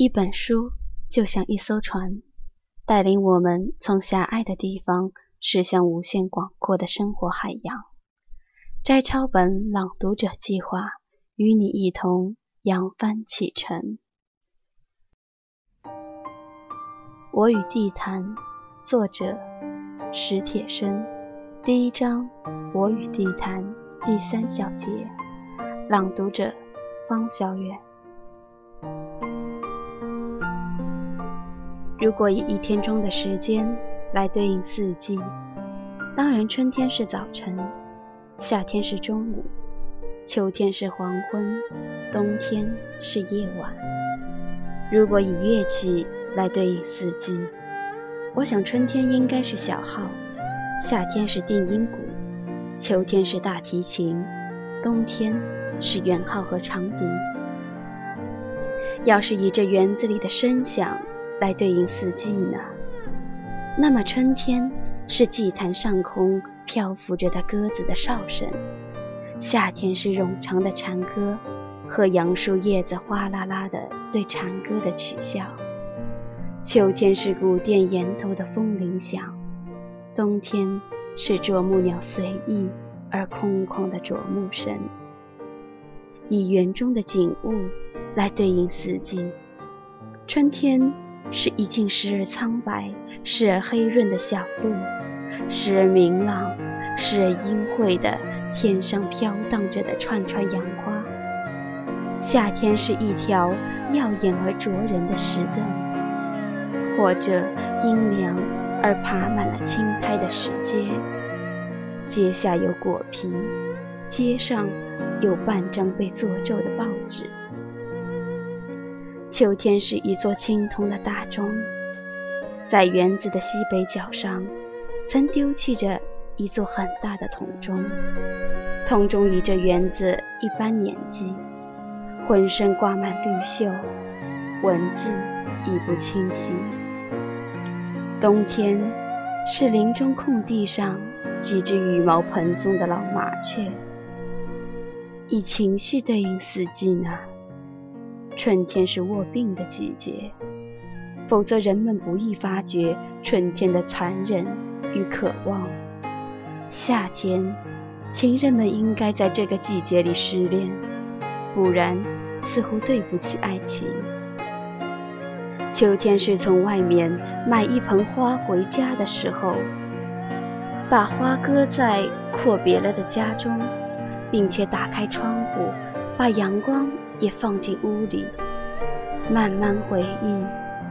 一本书就像一艘船，带领我们从狭隘的地方驶向无限广阔的生活海洋。摘抄本朗读者计划与你一同扬帆启程。我与地坛，作者史铁生。第一章：我与地坛，第三小节。朗读者：方小远。如果以一天中的时间来对应四季，当然春天是早晨，夏天是中午，秋天是黄昏，冬天是夜晚。如果以乐器，来对应四季，我想春天应该是小号，夏天是定音鼓，秋天是大提琴，冬天是圆号和长笛。要是以这园子里的声响来对应四季呢？那么春天是祭坛上空漂浮着的鸽子的哨声，夏天是冗长的蝉歌和杨树叶子哗啦啦的对蝉歌的取笑。秋天是古殿檐头的风铃响，冬天是啄木鸟随意而空旷的啄木声。以园中的景物来对应四季，春天是一径时而苍白、时而黑润的小路，时而明朗、时而阴晦的天上飘荡着的串串杨花。夏天是一条耀眼而灼人的石凳。或者阴凉而爬满了青苔的石阶，阶下有果皮，阶上有半张被做皱的报纸。秋天是一座青铜的大钟，在园子的西北角上，曾丢弃着一座很大的铜钟。铜钟与这园子一般年纪，浑身挂满绿锈，文字已不清晰。冬天是林中空地上几只羽毛蓬松的老麻雀。以情绪对应四季呢？春天是卧病的季节，否则人们不易发觉春天的残忍与渴望。夏天，情人们应该在这个季节里失恋，不然似乎对不起爱情。秋天是从外面买一盆花回家的时候，把花搁在阔别了的家中，并且打开窗户，把阳光也放进屋里，慢慢回忆，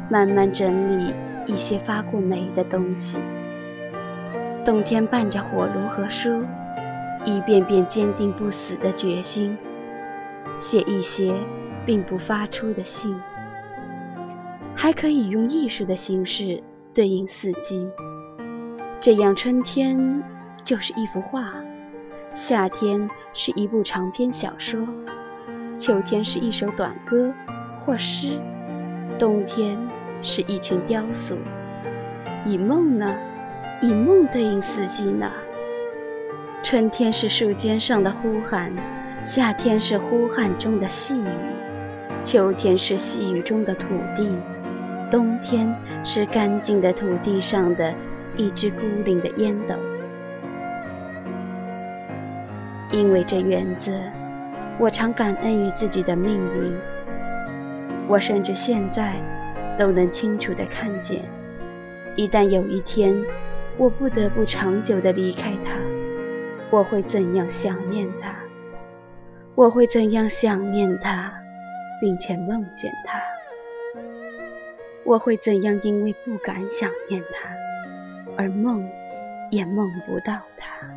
慢慢整理一些发过霉的东西。冬天伴着火炉和书，一遍遍坚定不死的决心，写一些并不发出的信。还可以用艺术的形式对应四季，这样春天就是一幅画，夏天是一部长篇小说，秋天是一首短歌或诗，冬天是一群雕塑。以梦呢？以梦对应四季呢？春天是树尖上的呼喊，夏天是呼喊中的细雨，秋天是细雨中的土地。冬天是干净的土地上的一只孤零的烟斗，因为这园子，我常感恩于自己的命运。我甚至现在都能清楚地看见，一旦有一天我不得不长久地离开他，我会怎样想念他？我会怎样想念他，并且梦见他？我会怎样因为不敢想念他，而梦也梦不到他？